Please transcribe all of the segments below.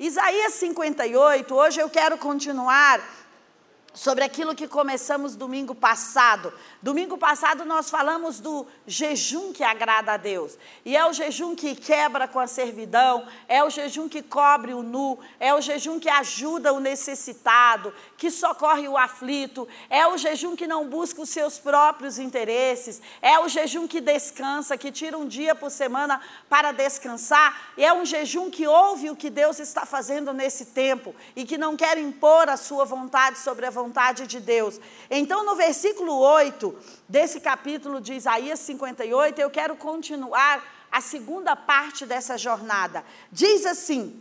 Isaías 58, hoje eu quero continuar sobre aquilo que começamos domingo passado. Domingo passado nós falamos do jejum que agrada a Deus. E é o jejum que quebra com a servidão, é o jejum que cobre o nu, é o jejum que ajuda o necessitado, que socorre o aflito, é o jejum que não busca os seus próprios interesses, é o jejum que descansa, que tira um dia por semana para descansar, e é um jejum que ouve o que Deus está fazendo nesse tempo e que não quer impor a sua vontade sobre a vontade de Deus. Então, no versículo 8 desse capítulo de Isaías 58, eu quero continuar a segunda parte dessa jornada. Diz assim: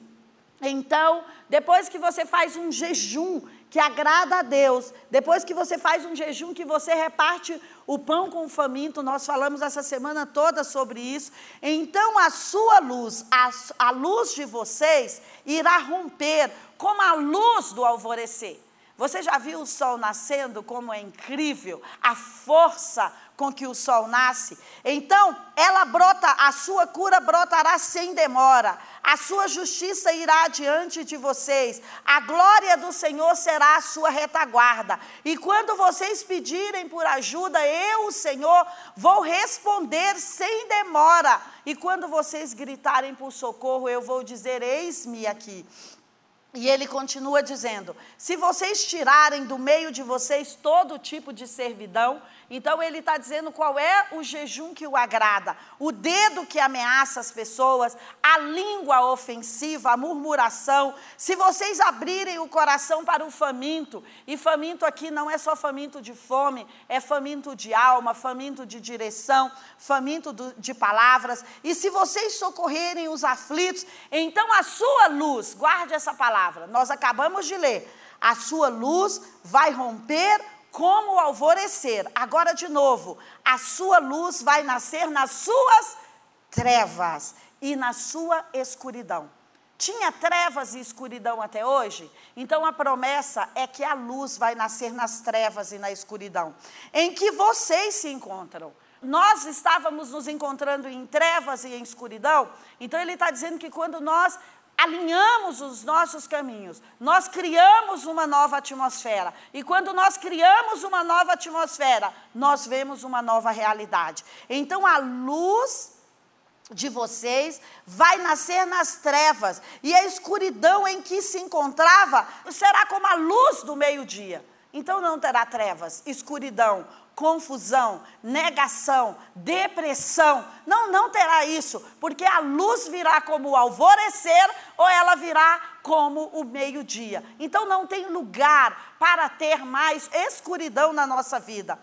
então, depois que você faz um jejum que agrada a Deus, depois que você faz um jejum que você reparte o pão com o faminto, nós falamos essa semana toda sobre isso, então a sua luz, a, a luz de vocês, irá romper como a luz do alvorecer. Você já viu o sol nascendo, como é incrível a força com que o sol nasce? Então, ela brota, a sua cura brotará sem demora, a sua justiça irá adiante de vocês, a glória do Senhor será a sua retaguarda. E quando vocês pedirem por ajuda, eu, o Senhor, vou responder sem demora. E quando vocês gritarem por socorro, eu vou dizer: Eis-me aqui. E ele continua dizendo: se vocês tirarem do meio de vocês todo tipo de servidão, então ele está dizendo qual é o jejum que o agrada, o dedo que ameaça as pessoas, a língua ofensiva, a murmuração. Se vocês abrirem o coração para o faminto, e faminto aqui não é só faminto de fome, é faminto de alma, faminto de direção, faminto do, de palavras. E se vocês socorrerem os aflitos, então a sua luz, guarde essa palavra, nós acabamos de ler, a sua luz vai romper como o alvorecer. Agora, de novo, a sua luz vai nascer nas suas trevas e na sua escuridão. Tinha trevas e escuridão até hoje? Então a promessa é que a luz vai nascer nas trevas e na escuridão, em que vocês se encontram. Nós estávamos nos encontrando em trevas e em escuridão, então ele está dizendo que quando nós alinhamos os nossos caminhos, nós criamos uma nova atmosfera. E quando nós criamos uma nova atmosfera, nós vemos uma nova realidade. Então a luz de vocês vai nascer nas trevas, e a escuridão em que se encontrava será como a luz do meio-dia. Então não terá trevas, escuridão, confusão, negação, depressão. Não, não terá isso, porque a luz virá como o alvorecer ou ela virá como o meio-dia. Então não tem lugar para ter mais escuridão na nossa vida.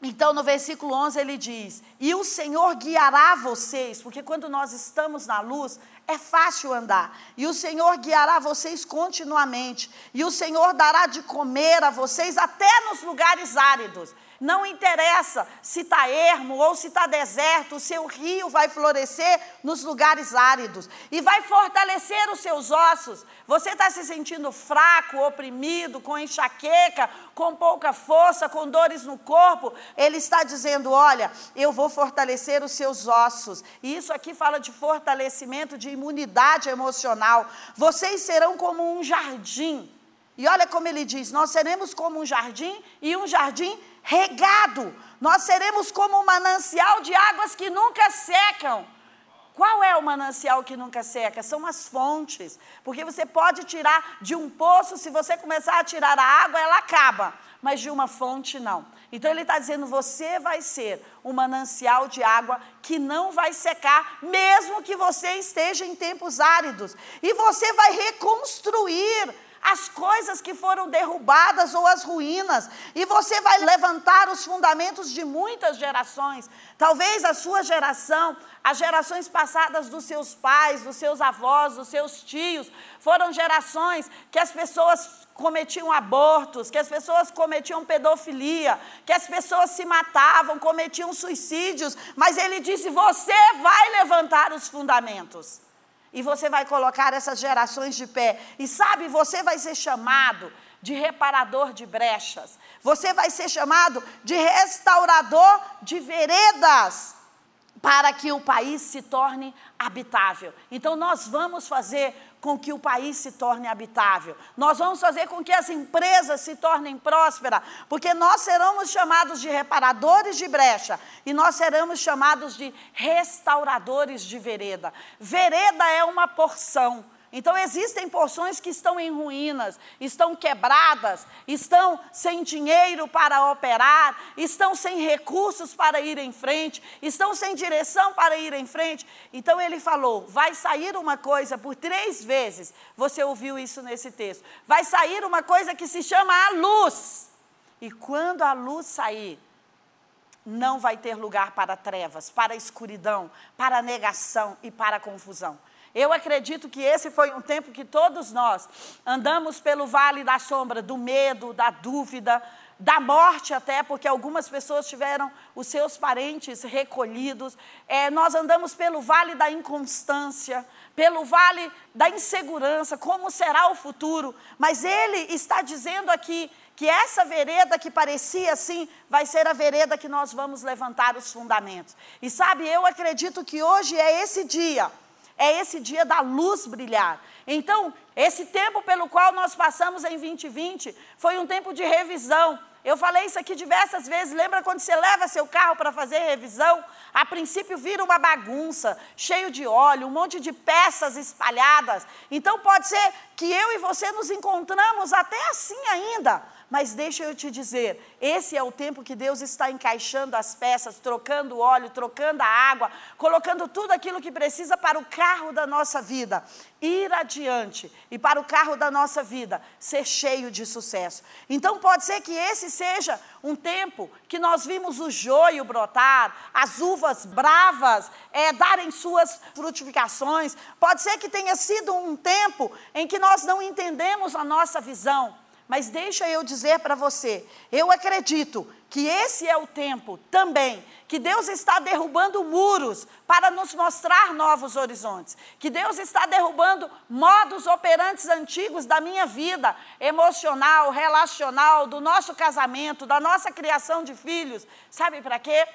Então, no versículo 11 ele diz: E o Senhor guiará vocês, porque quando nós estamos na luz, é fácil andar. E o Senhor guiará vocês continuamente. E o Senhor dará de comer a vocês até nos lugares áridos. Não interessa se está ermo ou se está deserto, o seu rio vai florescer nos lugares áridos e vai fortalecer os seus ossos. Você está se sentindo fraco, oprimido, com enxaqueca, com pouca força, com dores no corpo? Ele está dizendo: Olha, eu vou fortalecer os seus ossos. E isso aqui fala de fortalecimento, de imunidade emocional. Vocês serão como um jardim. E olha como ele diz: Nós seremos como um jardim e um jardim regado. Nós seremos como um manancial de águas que nunca secam. Qual é o manancial que nunca seca? São as fontes. Porque você pode tirar de um poço, se você começar a tirar a água, ela acaba. Mas de uma fonte, não. Então ele está dizendo: você vai ser um manancial de água que não vai secar, mesmo que você esteja em tempos áridos. E você vai reconstruir as coisas que foram derrubadas ou as ruínas, e você vai levantar os fundamentos de muitas gerações. Talvez a sua geração, as gerações passadas dos seus pais, dos seus avós, dos seus tios, foram gerações que as pessoas cometiam abortos, que as pessoas cometiam pedofilia, que as pessoas se matavam, cometiam suicídios, mas ele disse: Você vai levantar os fundamentos e você vai colocar essas gerações de pé. E sabe, você vai ser chamado de reparador de brechas. Você vai ser chamado de restaurador de veredas para que o país se torne habitável. Então nós vamos fazer com que o país se torne habitável. Nós vamos fazer com que as empresas se tornem prósperas, porque nós seremos chamados de reparadores de brecha e nós seremos chamados de restauradores de vereda. Vereda é uma porção. Então existem porções que estão em ruínas, estão quebradas, estão sem dinheiro para operar, estão sem recursos para ir em frente, estão sem direção para ir em frente. Então ele falou: vai sair uma coisa por três vezes. Você ouviu isso nesse texto? Vai sair uma coisa que se chama a luz. E quando a luz sair, não vai ter lugar para trevas, para escuridão, para negação e para confusão. Eu acredito que esse foi um tempo que todos nós andamos pelo vale da sombra, do medo, da dúvida, da morte até, porque algumas pessoas tiveram os seus parentes recolhidos. É, nós andamos pelo vale da inconstância, pelo vale da insegurança, como será o futuro. Mas ele está dizendo aqui que essa vereda que parecia assim, vai ser a vereda que nós vamos levantar os fundamentos. E sabe, eu acredito que hoje é esse dia é esse dia da luz brilhar. Então, esse tempo pelo qual nós passamos em 2020 foi um tempo de revisão. Eu falei isso aqui diversas vezes. Lembra quando você leva seu carro para fazer revisão? A princípio vira uma bagunça, cheio de óleo, um monte de peças espalhadas. Então pode ser que eu e você nos encontramos até assim ainda. Mas deixa eu te dizer, esse é o tempo que Deus está encaixando as peças, trocando o óleo, trocando a água, colocando tudo aquilo que precisa para o carro da nossa vida ir adiante e para o carro da nossa vida ser cheio de sucesso. Então pode ser que esse seja um tempo que nós vimos o joio brotar, as uvas bravas é, darem suas frutificações. Pode ser que tenha sido um tempo em que nós não entendemos a nossa visão. Mas deixa eu dizer para você, eu acredito que esse é o tempo também que Deus está derrubando muros para nos mostrar novos horizontes. Que Deus está derrubando modos operantes antigos da minha vida emocional, relacional, do nosso casamento, da nossa criação de filhos. Sabe para quê?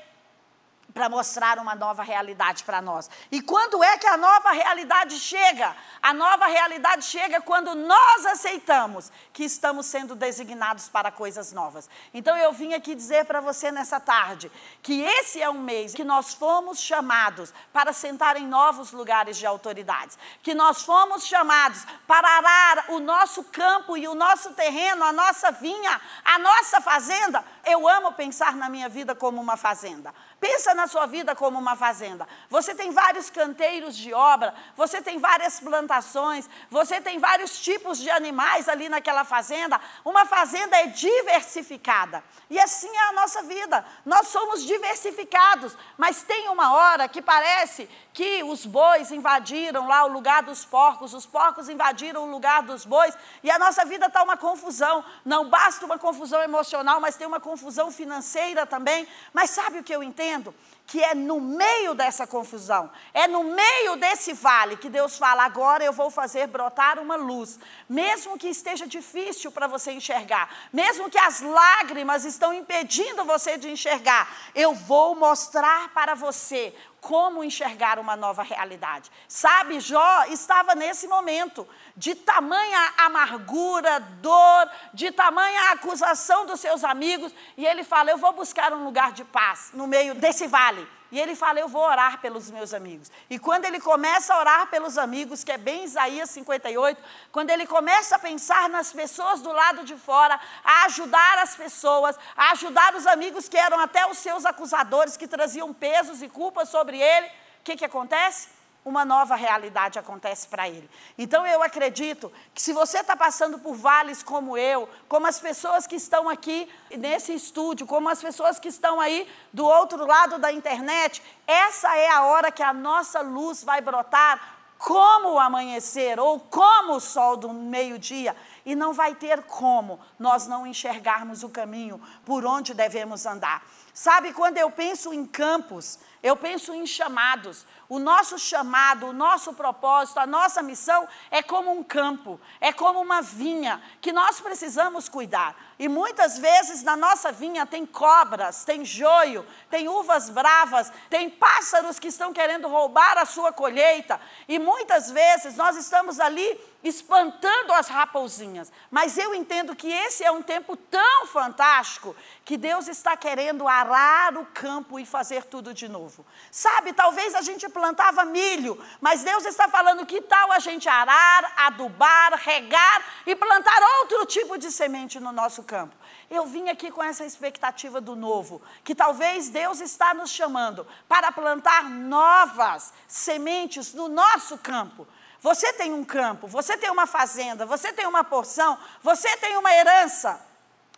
Para mostrar uma nova realidade para nós. E quando é que a nova realidade chega? A nova realidade chega quando nós aceitamos que estamos sendo designados para coisas novas. Então eu vim aqui dizer para você nessa tarde que esse é um mês que nós fomos chamados para sentar em novos lugares de autoridades, que nós fomos chamados para arar o nosso campo e o nosso terreno, a nossa vinha, a nossa fazenda. Eu amo pensar na minha vida como uma fazenda. Pensa na sua vida como uma fazenda. Você tem vários canteiros de obra, você tem várias plantações, você tem vários tipos de animais ali naquela fazenda. Uma fazenda é diversificada. E assim é a nossa vida. Nós somos diversificados, mas tem uma hora que parece que os bois invadiram lá o lugar dos porcos, os porcos invadiram o lugar dos bois, e a nossa vida está uma confusão. Não basta uma confusão emocional, mas tem uma confusão financeira também. Mas sabe o que eu entendo? Que é no meio dessa confusão, é no meio desse vale que Deus fala: agora eu vou fazer brotar uma luz, mesmo que esteja difícil para você enxergar, mesmo que as lágrimas estão impedindo você de enxergar, eu vou mostrar para você como enxergar uma nova realidade. Sabe, Jó estava nesse momento de tamanha amargura, dor, de tamanha acusação dos seus amigos, e ele fala: Eu vou buscar um lugar de paz no meio desse vale. E ele fala: Eu vou orar pelos meus amigos. E quando ele começa a orar pelos amigos, que é bem Isaías 58, quando ele começa a pensar nas pessoas do lado de fora, a ajudar as pessoas, a ajudar os amigos que eram até os seus acusadores, que traziam pesos e culpas sobre ele, o que, que acontece? Uma nova realidade acontece para ele. Então eu acredito que se você está passando por vales como eu, como as pessoas que estão aqui nesse estúdio, como as pessoas que estão aí do outro lado da internet, essa é a hora que a nossa luz vai brotar como o amanhecer ou como o sol do meio-dia, e não vai ter como nós não enxergarmos o caminho por onde devemos andar. Sabe, quando eu penso em campos, eu penso em chamados. O nosso chamado, o nosso propósito, a nossa missão é como um campo, é como uma vinha que nós precisamos cuidar. E muitas vezes na nossa vinha tem cobras, tem joio, tem uvas bravas, tem pássaros que estão querendo roubar a sua colheita. E muitas vezes nós estamos ali espantando as raposinhas. Mas eu entendo que esse é um tempo tão fantástico que Deus está querendo arar o campo e fazer tudo de novo. Sabe, talvez a gente plantava milho, mas Deus está falando que tal a gente arar, adubar, regar e plantar outro tipo de semente no nosso campo. Eu vim aqui com essa expectativa do novo, que talvez Deus está nos chamando para plantar novas sementes no nosso campo. Você tem um campo, você tem uma fazenda, você tem uma porção, você tem uma herança.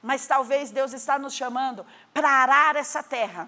Mas talvez Deus está nos chamando para arar essa terra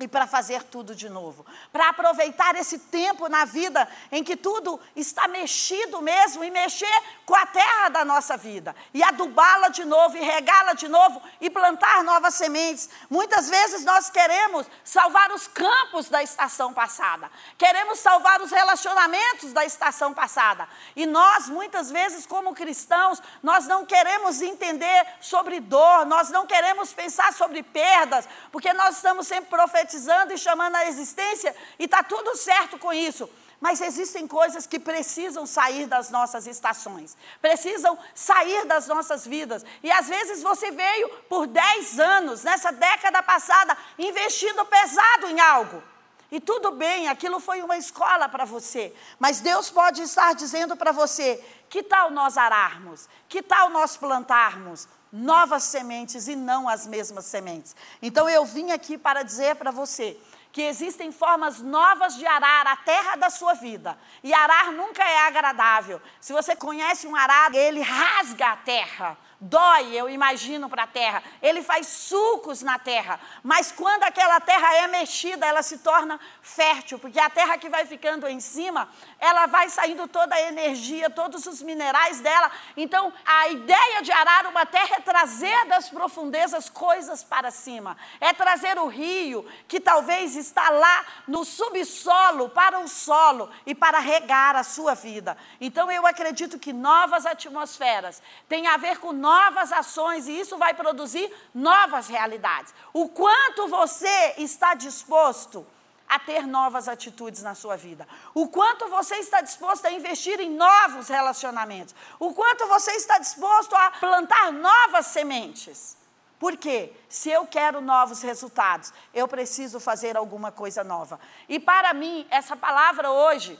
e para fazer tudo de novo, para aproveitar esse tempo na vida em que tudo está mexido mesmo e mexer com a terra da nossa vida. E adubá-la de novo e regá-la de novo e plantar novas sementes. Muitas vezes nós queremos salvar os campos da estação passada, queremos salvar os relacionamentos da estação passada. E nós muitas vezes como cristãos nós não queremos entender sobre dor, nós não queremos pensar sobre perdas, porque nós estamos sempre profetizando profetizando e chamando a existência, e está tudo certo com isso. Mas existem coisas que precisam sair das nossas estações, precisam sair das nossas vidas. E às vezes você veio por 10 anos, nessa década passada, investindo pesado em algo. E tudo bem, aquilo foi uma escola para você. Mas Deus pode estar dizendo para você: que tal nós ararmos? Que tal nós plantarmos? Novas sementes e não as mesmas sementes. Então eu vim aqui para dizer para você que existem formas novas de arar a terra da sua vida. E arar nunca é agradável. Se você conhece um arado, ele rasga a terra dói, eu imagino, para a terra. Ele faz sulcos na terra. Mas quando aquela terra é mexida, ela se torna fértil, porque a terra que vai ficando em cima, ela vai saindo toda a energia, todos os minerais dela. Então, a ideia de arar uma terra é trazer das profundezas coisas para cima. É trazer o rio, que talvez está lá no subsolo, para o solo e para regar a sua vida. Então, eu acredito que novas atmosferas têm a ver com novas ações e isso vai produzir novas realidades. O quanto você está disposto a ter novas atitudes na sua vida. O quanto você está disposto a investir em novos relacionamentos. O quanto você está disposto a plantar novas sementes. Por quê? Se eu quero novos resultados, eu preciso fazer alguma coisa nova. E para mim, essa palavra hoje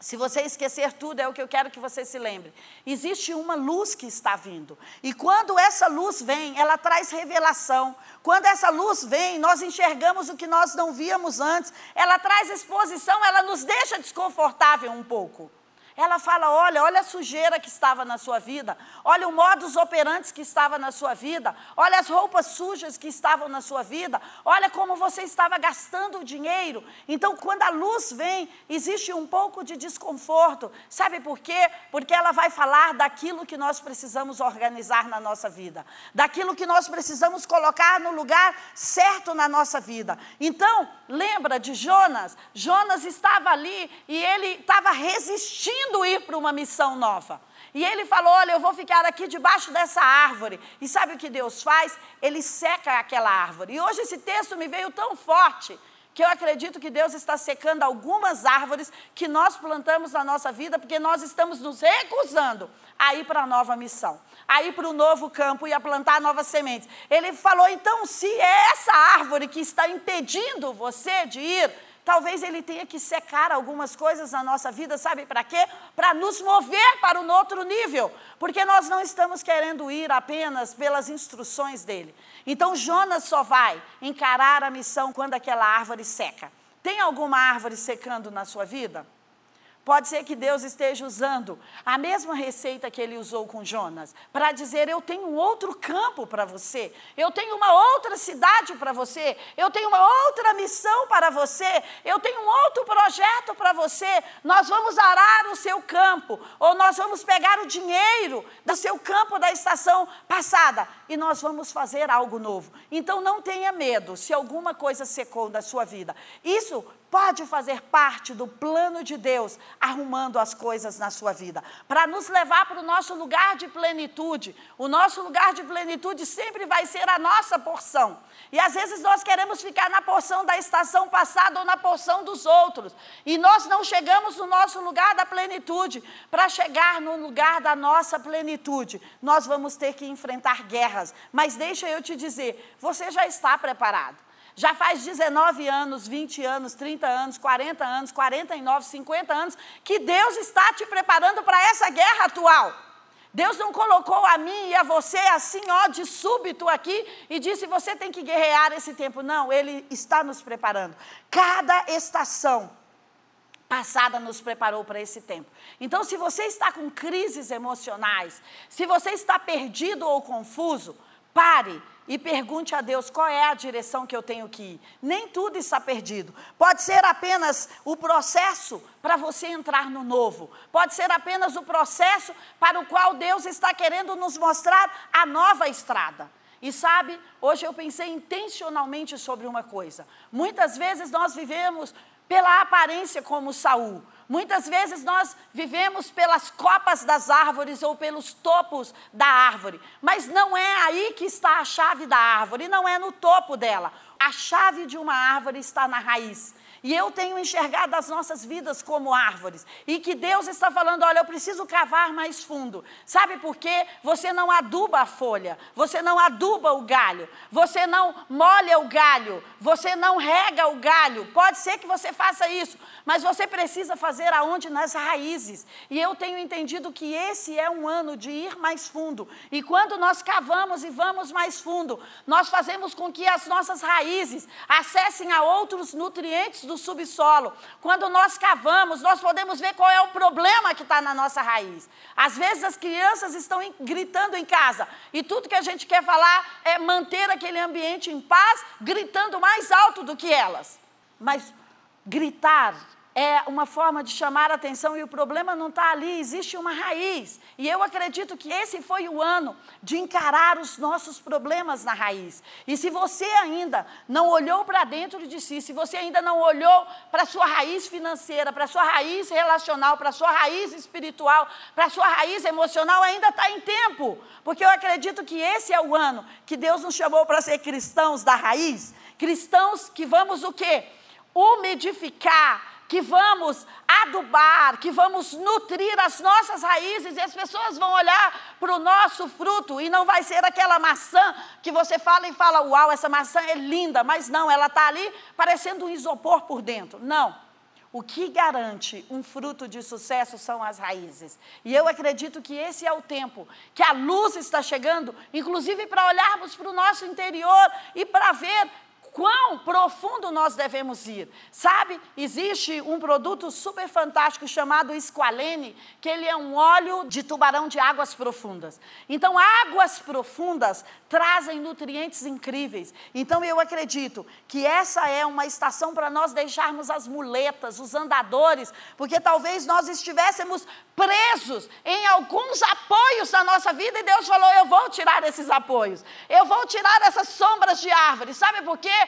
se você esquecer tudo, é o que eu quero que você se lembre. Existe uma luz que está vindo. E quando essa luz vem, ela traz revelação. Quando essa luz vem, nós enxergamos o que nós não víamos antes. Ela traz exposição, ela nos deixa desconfortável um pouco. Ela fala: olha, olha a sujeira que estava na sua vida, olha o modus operandi que estava na sua vida, olha as roupas sujas que estavam na sua vida, olha como você estava gastando o dinheiro. Então, quando a luz vem, existe um pouco de desconforto. Sabe por quê? Porque ela vai falar daquilo que nós precisamos organizar na nossa vida, daquilo que nós precisamos colocar no lugar certo na nossa vida. Então, lembra de Jonas? Jonas estava ali e ele estava resistindo ir para uma missão nova. E ele falou: Olha, eu vou ficar aqui debaixo dessa árvore. E sabe o que Deus faz? Ele seca aquela árvore. E hoje esse texto me veio tão forte que eu acredito que Deus está secando algumas árvores que nós plantamos na nossa vida, porque nós estamos nos recusando a ir para a nova missão, a ir para o novo campo e a plantar novas sementes. Ele falou: então, se é essa árvore que está impedindo você de ir, Talvez ele tenha que secar algumas coisas na nossa vida, sabe para quê? Para nos mover para um outro nível, porque nós não estamos querendo ir apenas pelas instruções dele. Então Jonas só vai encarar a missão quando aquela árvore seca. Tem alguma árvore secando na sua vida? Pode ser que Deus esteja usando a mesma receita que ele usou com Jonas, para dizer: eu tenho outro campo para você, eu tenho uma outra cidade para você, eu tenho uma outra missão para você, eu tenho um outro projeto para você. Nós vamos arar o seu campo, ou nós vamos pegar o dinheiro do seu campo da estação passada e nós vamos fazer algo novo. Então não tenha medo se alguma coisa secou da sua vida. Isso pode fazer parte do plano de Deus, arrumando as coisas na sua vida, para nos levar para o nosso lugar de plenitude. O nosso lugar de plenitude sempre vai ser a nossa porção. E às vezes nós queremos ficar na porção da estação passada ou na porção dos outros, e nós não chegamos no nosso lugar da plenitude. Para chegar no lugar da nossa plenitude, nós vamos ter que enfrentar guerras. Mas deixa eu te dizer, você já está preparado. Já faz 19 anos, 20 anos, 30 anos, 40 anos, 49, 50 anos que Deus está te preparando para essa guerra atual. Deus não colocou a mim e a você assim, ó, de súbito aqui e disse: você tem que guerrear esse tempo. Não, Ele está nos preparando. Cada estação passada nos preparou para esse tempo. Então, se você está com crises emocionais, se você está perdido ou confuso, pare e pergunte a Deus qual é a direção que eu tenho que ir. Nem tudo está perdido. Pode ser apenas o processo para você entrar no novo. Pode ser apenas o processo para o qual Deus está querendo nos mostrar a nova estrada. E sabe, hoje eu pensei intencionalmente sobre uma coisa. Muitas vezes nós vivemos pela aparência como Saul. Muitas vezes nós vivemos pelas copas das árvores ou pelos topos da árvore, mas não é aí que está a chave da árvore, não é no topo dela. A chave de uma árvore está na raiz. E eu tenho enxergado as nossas vidas como árvores. E que Deus está falando: olha, eu preciso cavar mais fundo. Sabe por quê? Você não aduba a folha, você não aduba o galho, você não molha o galho, você não rega o galho. Pode ser que você faça isso, mas você precisa fazer aonde? Nas raízes. E eu tenho entendido que esse é um ano de ir mais fundo. E quando nós cavamos e vamos mais fundo, nós fazemos com que as nossas raízes acessem a outros nutrientes do subsolo. Quando nós cavamos, nós podemos ver qual é o problema que está na nossa raiz. Às vezes as crianças estão gritando em casa e tudo que a gente quer falar é manter aquele ambiente em paz, gritando mais alto do que elas. Mas gritar é uma forma de chamar a atenção e o problema não está ali, existe uma raiz. E eu acredito que esse foi o ano de encarar os nossos problemas na raiz. E se você ainda não olhou para dentro de si, se você ainda não olhou para a sua raiz financeira, para a sua raiz relacional, para a sua raiz espiritual, para a sua raiz emocional, ainda está em tempo. Porque eu acredito que esse é o ano que Deus nos chamou para ser cristãos da raiz. Cristãos que vamos o quê? Umidificar que vamos adubar, que vamos nutrir as nossas raízes e as pessoas vão olhar para o nosso fruto e não vai ser aquela maçã que você fala e fala, uau, essa maçã é linda, mas não, ela está ali parecendo um isopor por dentro. Não. O que garante um fruto de sucesso são as raízes. E eu acredito que esse é o tempo que a luz está chegando, inclusive para olharmos para o nosso interior e para ver quão profundo nós devemos ir. Sabe, existe um produto super fantástico chamado esqualene, que ele é um óleo de tubarão de águas profundas. Então, águas profundas trazem nutrientes incríveis. Então, eu acredito que essa é uma estação para nós deixarmos as muletas, os andadores, porque talvez nós estivéssemos presos em alguns apoios da nossa vida e Deus falou: Eu vou tirar esses apoios, eu vou tirar essas sombras de árvores. Sabe por quê?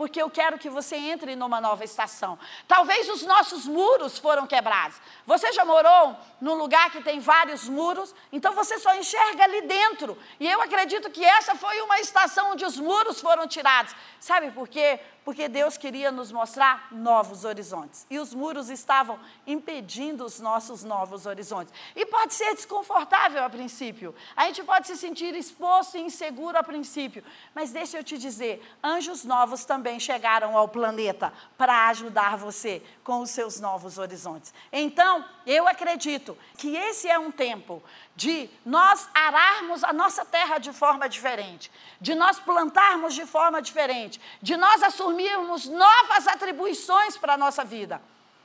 Porque eu quero que você entre numa nova estação. Talvez os nossos muros foram quebrados. Você já morou num lugar que tem vários muros, então você só enxerga ali dentro. E eu acredito que essa foi uma estação onde os muros foram tirados. Sabe por quê? Porque Deus queria nos mostrar novos horizontes. E os muros estavam impedindo os nossos novos horizontes. E pode ser desconfortável a princípio. A gente pode se sentir exposto e inseguro a princípio. Mas deixa eu te dizer: anjos novos também chegaram ao planeta para ajudar você com os seus novos horizontes. Então, eu acredito que esse é um tempo de nós ararmos a nossa terra de forma diferente, de nós plantarmos de forma diferente, de nós assumirmos novas atribuições para a nossa vida.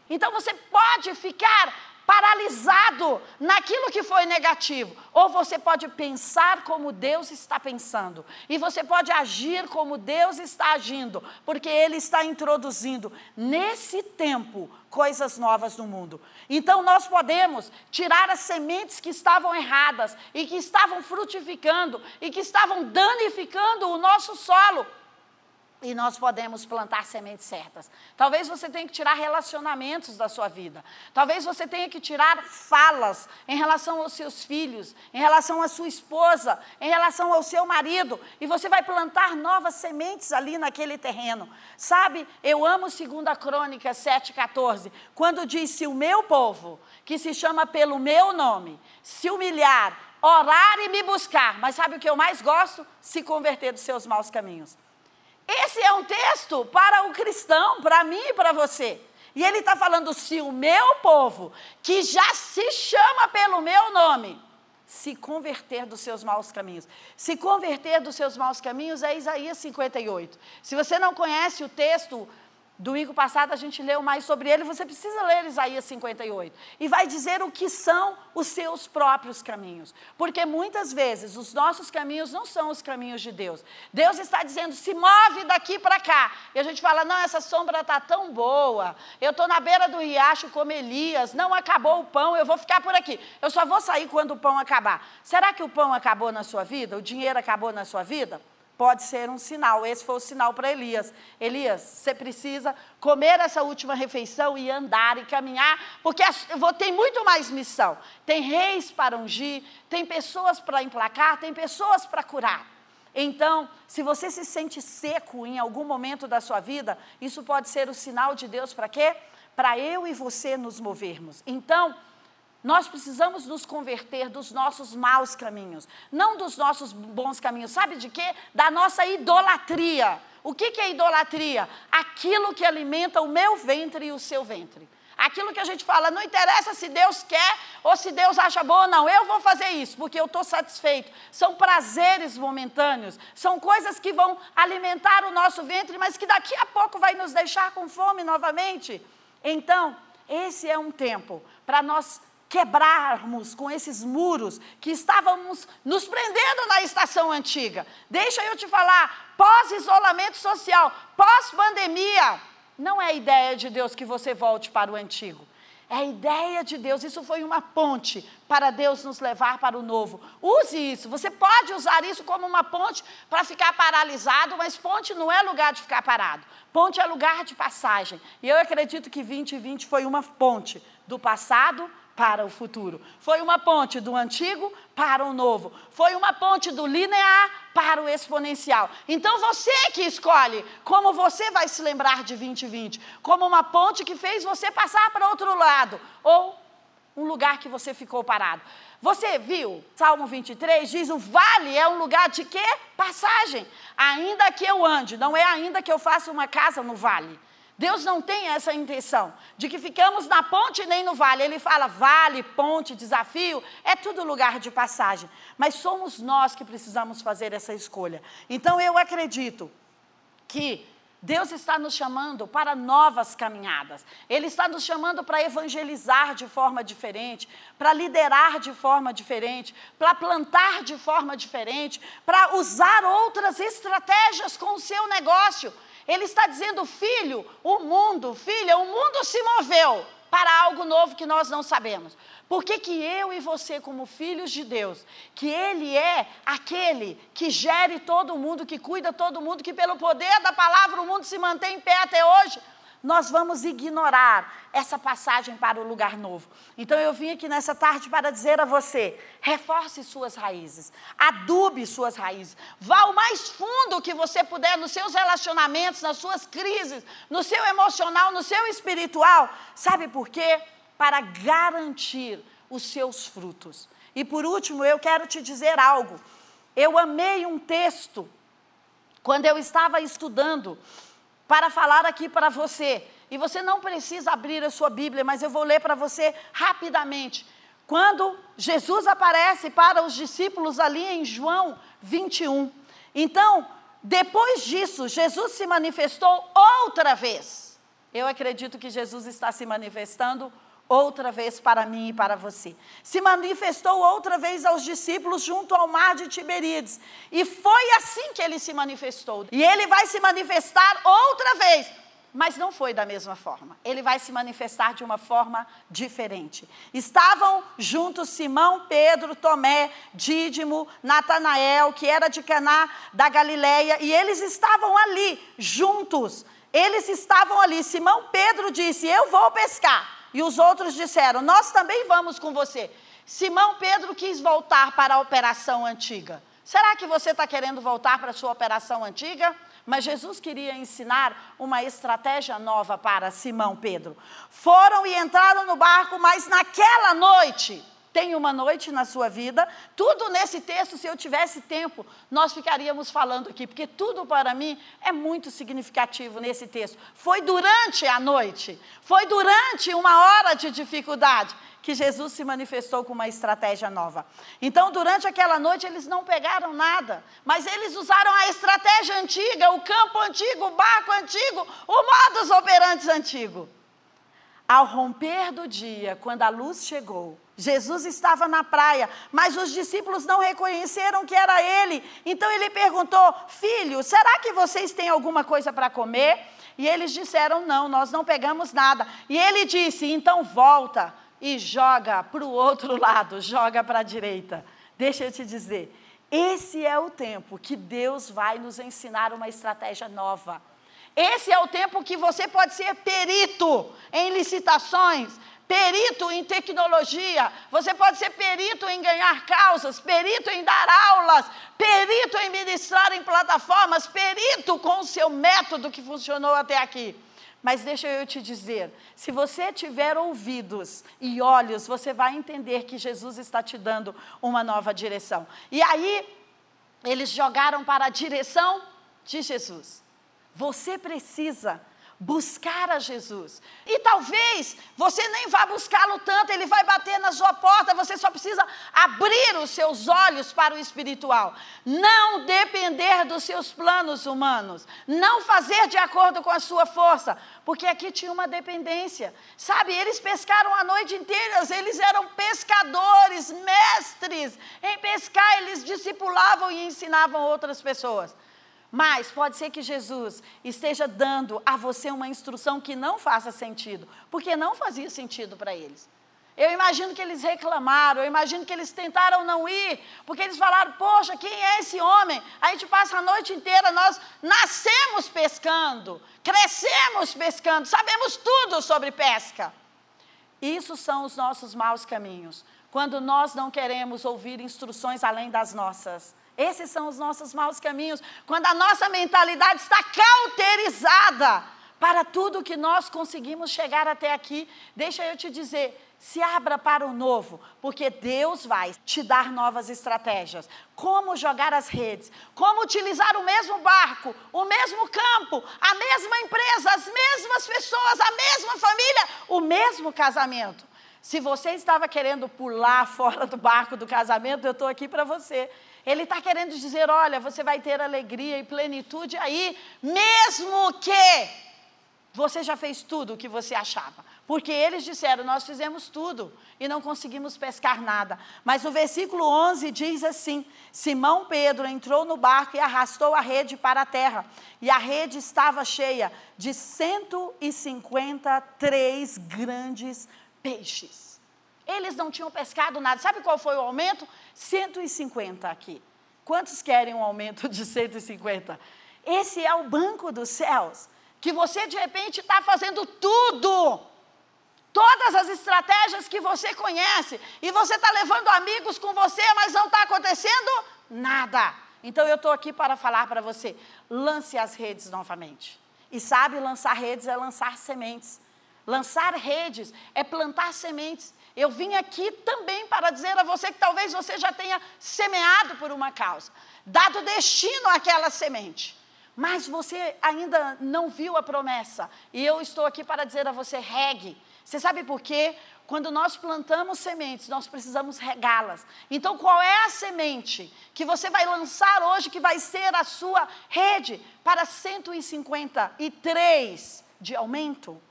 Então você pode ficar paralisado naquilo que foi negativo, ou você pode pensar como Deus está pensando, e você pode agir como Deus está agindo, porque Ele está introduzindo nesse tempo coisas novas no mundo. Então nós podemos tirar as sementes que estavam erradas e que estavam frutificando e que estavam danificando o nosso solo e nós podemos plantar sementes certas. Talvez você tenha que tirar relacionamentos da sua vida. Talvez você tenha que tirar falas em relação aos seus filhos, em relação à sua esposa, em relação ao seu marido, e você vai plantar novas sementes ali naquele terreno. Sabe, eu amo 2 Crônica 7,14, quando diz: Se o meu povo, que se chama pelo meu nome, se humilhar, orar e me buscar, mas sabe o que eu mais gosto? Se converter dos seus maus caminhos. Esse é um texto para o cristão, para mim e para você. E ele está falando: se o meu povo, que já se chama pelo meu nome, se converter dos seus maus caminhos. Se converter dos seus maus caminhos é Isaías 58. Se você não conhece o texto, Domingo passado a gente leu mais sobre ele, você precisa ler Isaías 58. E vai dizer o que são os seus próprios caminhos. Porque muitas vezes os nossos caminhos não são os caminhos de Deus. Deus está dizendo, se move daqui para cá. E a gente fala, não, essa sombra está tão boa. Eu estou na beira do riacho como Elias, não acabou o pão, eu vou ficar por aqui. Eu só vou sair quando o pão acabar. Será que o pão acabou na sua vida? O dinheiro acabou na sua vida? Pode ser um sinal. Esse foi o sinal para Elias. Elias, você precisa comer essa última refeição e andar e caminhar, porque tem muito mais missão. Tem reis para ungir, tem pessoas para emplacar, tem pessoas para curar. Então, se você se sente seco em algum momento da sua vida, isso pode ser o sinal de Deus para quê? Para eu e você nos movermos. Então, nós precisamos nos converter dos nossos maus caminhos, não dos nossos bons caminhos. Sabe de quê? Da nossa idolatria. O que, é idolatria? Aquilo que alimenta o meu ventre e o seu ventre. Aquilo que a gente fala, não interessa se Deus quer ou se Deus acha bom ou não, eu vou fazer isso porque eu estou satisfeito. São prazeres momentâneos, são coisas que vão alimentar o nosso ventre, mas que daqui a pouco vai nos deixar com fome novamente. Então, esse é um tempo para nós quebrarmos com esses muros que estávamos nos prendendo na estação antiga. Deixa eu te falar, pós-isolamento social, pós-pandemia, não é ideia de Deus que você volte para o antigo. É a ideia de Deus, isso foi uma ponte para Deus nos levar para o novo. Use isso, você pode usar isso como uma ponte para ficar paralisado, mas ponte não é lugar de ficar parado. Ponte é lugar de passagem. E eu acredito que 2020 foi uma ponte do passado para o futuro. Foi uma ponte do antigo para o novo. Foi uma ponte do linear para o exponencial. Então você que escolhe como você vai se lembrar de 2020, como uma ponte que fez você passar para outro lado ou um lugar que você ficou parado. Você viu? Salmo 23 diz: "O vale é um lugar de quê? Passagem. Ainda que eu ande, não é ainda que eu faça uma casa no vale. Deus não tem essa intenção de que ficamos na ponte nem no vale. Ele fala vale, ponte, desafio, é tudo lugar de passagem. Mas somos nós que precisamos fazer essa escolha. Então eu acredito que Deus está nos chamando para novas caminhadas. Ele está nos chamando para evangelizar de forma diferente, para liderar de forma diferente, para plantar de forma diferente, para usar outras estratégias com o seu negócio. Ele está dizendo, filho, o mundo, filha, o mundo se moveu para algo novo que nós não sabemos. Por que, que eu e você, como filhos de Deus, que Ele é aquele que gere todo mundo, que cuida todo mundo, que pelo poder da palavra o mundo se mantém em pé até hoje, nós vamos ignorar essa passagem para o lugar novo. Então eu vim aqui nessa tarde para dizer a você: reforce suas raízes, adube suas raízes, vá o mais fundo que você puder nos seus relacionamentos, nas suas crises, no seu emocional, no seu espiritual. Sabe por quê? Para garantir os seus frutos. E por último, eu quero te dizer algo. Eu amei um texto quando eu estava estudando para falar aqui para você. E você não precisa abrir a sua Bíblia, mas eu vou ler para você rapidamente. Quando Jesus aparece para os discípulos ali em João 21. Então, depois disso, Jesus se manifestou outra vez. Eu acredito que Jesus está se manifestando outra vez para mim e para você. Se manifestou outra vez aos discípulos junto ao mar de Tiberíades. E foi assim que ele se manifestou. E ele vai se manifestar outra vez. Mas não foi da mesma forma. Ele vai se manifestar de uma forma diferente. Estavam juntos Simão, Pedro, Tomé, Dídimo, Natanael, que era de Caná da Galileia, e eles estavam ali juntos. Eles estavam ali. Simão Pedro disse: "Eu vou pescar". E os outros disseram: Nós também vamos com você. Simão Pedro quis voltar para a operação antiga. Será que você está querendo voltar para a sua operação antiga? Mas Jesus queria ensinar uma estratégia nova para Simão Pedro. Foram e entraram no barco, mas naquela noite tem uma noite na sua vida. Tudo nesse texto, se eu tivesse tempo, nós ficaríamos falando aqui, porque tudo para mim é muito significativo nesse texto. Foi durante a noite, foi durante uma hora de dificuldade que Jesus se manifestou com uma estratégia nova. Então, durante aquela noite, eles não pegaram nada, mas eles usaram a estratégia antiga, o campo antigo, o barco antigo, o modus operandi antigo. Ao romper do dia, quando a luz chegou, Jesus estava na praia, mas os discípulos não reconheceram que era ele. Então ele perguntou: Filho, será que vocês têm alguma coisa para comer? E eles disseram: Não, nós não pegamos nada. E ele disse: Então volta e joga para o outro lado, joga para a direita. Deixa eu te dizer, esse é o tempo que Deus vai nos ensinar uma estratégia nova. Esse é o tempo que você pode ser perito em licitações, perito em tecnologia, você pode ser perito em ganhar causas, perito em dar aulas, perito em ministrar em plataformas, perito com o seu método que funcionou até aqui. Mas deixa eu te dizer, se você tiver ouvidos e olhos, você vai entender que Jesus está te dando uma nova direção. E aí, eles jogaram para a direção de Jesus. Você precisa buscar a Jesus. E talvez você nem vá buscá-lo tanto, ele vai bater na sua porta, você só precisa abrir os seus olhos para o espiritual. Não depender dos seus planos humanos, não fazer de acordo com a sua força, porque aqui tinha uma dependência. Sabe, eles pescaram a noite inteira, eles eram pescadores, mestres em pescar, eles discipulavam e ensinavam outras pessoas. Mas pode ser que Jesus esteja dando a você uma instrução que não faça sentido, porque não fazia sentido para eles. Eu imagino que eles reclamaram, eu imagino que eles tentaram não ir, porque eles falaram: Poxa, quem é esse homem? A gente passa a noite inteira, nós nascemos pescando, crescemos pescando, sabemos tudo sobre pesca. Isso são os nossos maus caminhos, quando nós não queremos ouvir instruções além das nossas esses são os nossos maus caminhos. Quando a nossa mentalidade está cauterizada para tudo que nós conseguimos chegar até aqui, deixa eu te dizer, se abra para o novo, porque Deus vai te dar novas estratégias. Como jogar as redes, como utilizar o mesmo barco, o mesmo campo, a mesma empresa, as mesmas pessoas, a mesma família, o mesmo casamento. Se você estava querendo pular fora do barco do casamento, eu estou aqui para você. Ele está querendo dizer: olha, você vai ter alegria e plenitude aí, mesmo que você já fez tudo o que você achava. Porque eles disseram: Nós fizemos tudo e não conseguimos pescar nada. Mas o versículo 11 diz assim: Simão Pedro entrou no barco e arrastou a rede para a terra. E a rede estava cheia de 153 grandes peixes. Eles não tinham pescado nada. Sabe qual foi o aumento? 150 aqui. Quantos querem um aumento de 150? Esse é o banco dos céus. Que você de repente está fazendo tudo. Todas as estratégias que você conhece. E você está levando amigos com você, mas não está acontecendo nada. Então eu estou aqui para falar para você: lance as redes novamente. E sabe, lançar redes é lançar sementes. Lançar redes é plantar sementes. Eu vim aqui também para dizer a você que talvez você já tenha semeado por uma causa, dado destino àquela semente, mas você ainda não viu a promessa. E eu estou aqui para dizer a você: regue. Você sabe por quê? Quando nós plantamos sementes, nós precisamos regá-las. Então, qual é a semente que você vai lançar hoje que vai ser a sua rede para 153 de aumento?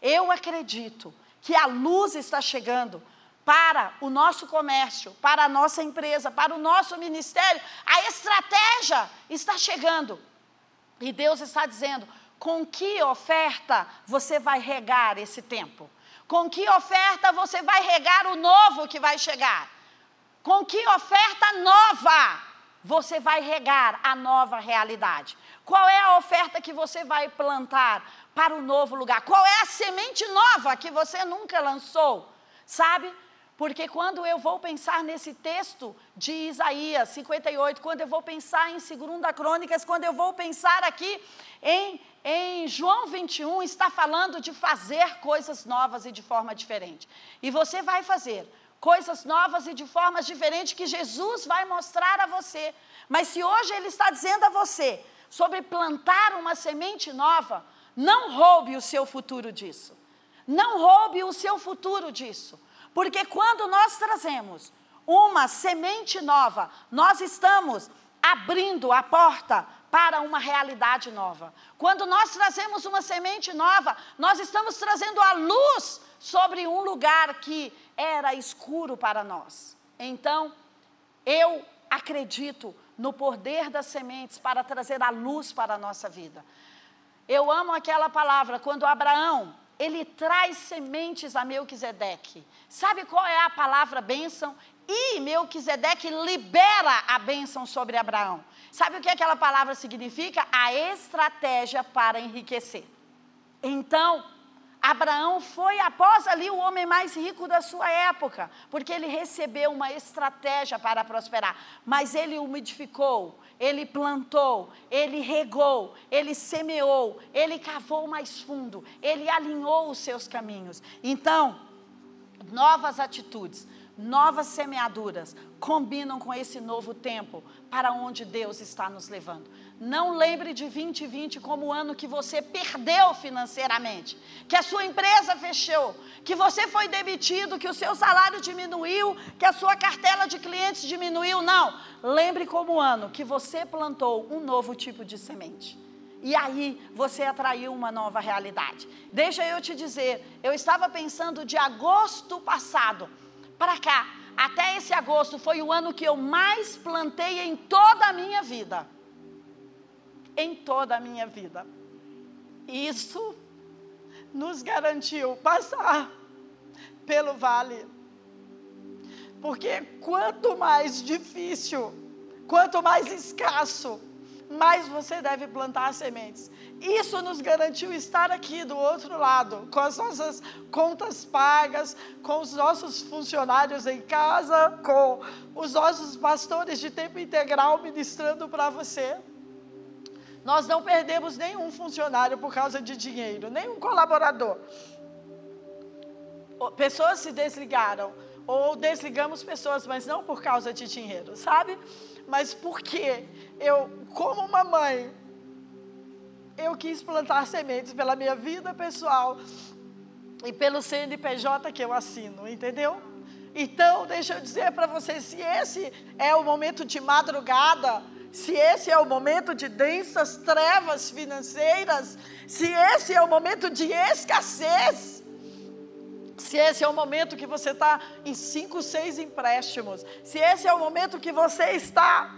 Eu acredito que a luz está chegando para o nosso comércio, para a nossa empresa, para o nosso ministério, a estratégia está chegando. E Deus está dizendo: com que oferta você vai regar esse tempo? Com que oferta você vai regar o novo que vai chegar? Com que oferta nova você vai regar a nova realidade? Qual é a oferta que você vai plantar para o novo lugar? Qual é a semente nova que você nunca lançou? Sabe? Porque quando eu vou pensar nesse texto de Isaías 58, quando eu vou pensar em 2 Crônicas, quando eu vou pensar aqui em, em João 21, está falando de fazer coisas novas e de forma diferente. E você vai fazer coisas novas e de formas diferentes que Jesus vai mostrar a você. Mas se hoje ele está dizendo a você sobre plantar uma semente nova, não roube o seu futuro disso. Não roube o seu futuro disso. Porque quando nós trazemos uma semente nova, nós estamos abrindo a porta para uma realidade nova. Quando nós trazemos uma semente nova, nós estamos trazendo a luz sobre um lugar que era escuro para nós. Então, eu acredito no poder das sementes para trazer a luz para a nossa vida. Eu amo aquela palavra quando Abraão, ele traz sementes a Melquisedeque. Sabe qual é a palavra bênção? E Melquisedeque libera a bênção sobre Abraão. Sabe o que aquela palavra significa? A estratégia para enriquecer. Então, Abraão foi após ali o homem mais rico da sua época, porque ele recebeu uma estratégia para prosperar. Mas ele umidificou, ele plantou, ele regou, ele semeou, ele cavou mais fundo, ele alinhou os seus caminhos. Então, novas atitudes, novas semeaduras combinam com esse novo tempo para onde Deus está nos levando. Não lembre de 2020 como o ano que você perdeu financeiramente, que a sua empresa fechou, que você foi demitido, que o seu salário diminuiu, que a sua cartela de clientes diminuiu. Não. Lembre como o ano que você plantou um novo tipo de semente. E aí você atraiu uma nova realidade. Deixa eu te dizer, eu estava pensando de agosto passado para cá, até esse agosto foi o ano que eu mais plantei em toda a minha vida em toda a minha vida. Isso nos garantiu passar pelo vale. Porque quanto mais difícil, quanto mais escasso, mais você deve plantar sementes. Isso nos garantiu estar aqui do outro lado, com as nossas contas pagas, com os nossos funcionários em casa, com os nossos pastores de tempo integral ministrando para você. Nós não perdemos nenhum funcionário por causa de dinheiro, nenhum colaborador. Pessoas se desligaram, ou desligamos pessoas, mas não por causa de dinheiro, sabe? Mas porque eu, como uma mãe, eu quis plantar sementes pela minha vida pessoal e pelo CNPJ que eu assino, entendeu? Então, deixa eu dizer para você, se esse é o momento de madrugada, se esse é o momento de densas trevas financeiras, se esse é o momento de escassez, se esse é o momento que você está em cinco, seis empréstimos, se esse é o momento que você está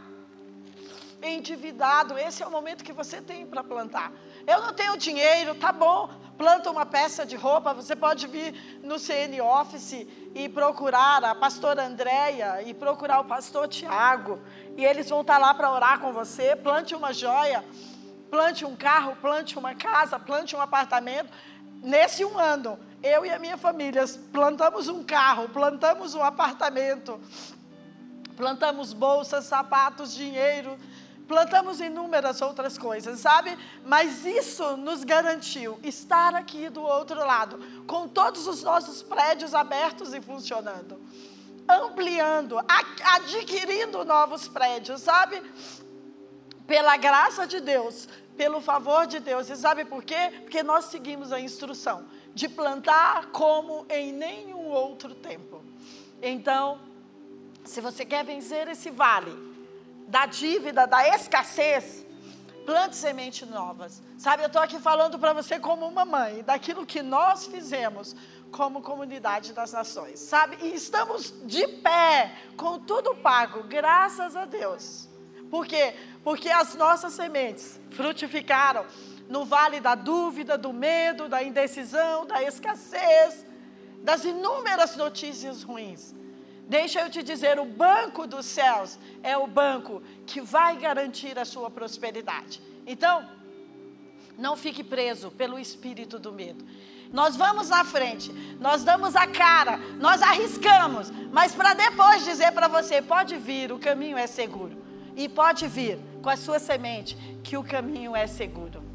endividado, esse é o momento que você tem para plantar. Eu não tenho dinheiro, tá bom, planta uma peça de roupa, você pode vir no CN Office e procurar a pastora Andréia e procurar o pastor Tiago e eles vão estar lá para orar com você. Plante uma joia, plante um carro, plante uma casa, plante um apartamento. Nesse um ano, eu e a minha família plantamos um carro, plantamos um apartamento, plantamos bolsas, sapatos, dinheiro, plantamos inúmeras outras coisas, sabe? Mas isso nos garantiu estar aqui do outro lado, com todos os nossos prédios abertos e funcionando ampliando, adquirindo novos prédios, sabe? Pela graça de Deus, pelo favor de Deus. E sabe por quê? Porque nós seguimos a instrução de plantar como em nenhum outro tempo. Então, se você quer vencer esse vale da dívida, da escassez, plante sementes novas. Sabe, eu estou aqui falando para você como uma mãe, daquilo que nós fizemos como comunidade das nações, sabe? E estamos de pé, com tudo pago, graças a Deus. Por quê? Porque as nossas sementes frutificaram no vale da dúvida, do medo, da indecisão, da escassez, das inúmeras notícias ruins. Deixa eu te dizer, o banco dos céus é o banco que vai garantir a sua prosperidade. Então, não fique preso pelo espírito do medo. Nós vamos na frente, nós damos a cara, nós arriscamos, mas para depois dizer para você: pode vir, o caminho é seguro. E pode vir com a sua semente, que o caminho é seguro.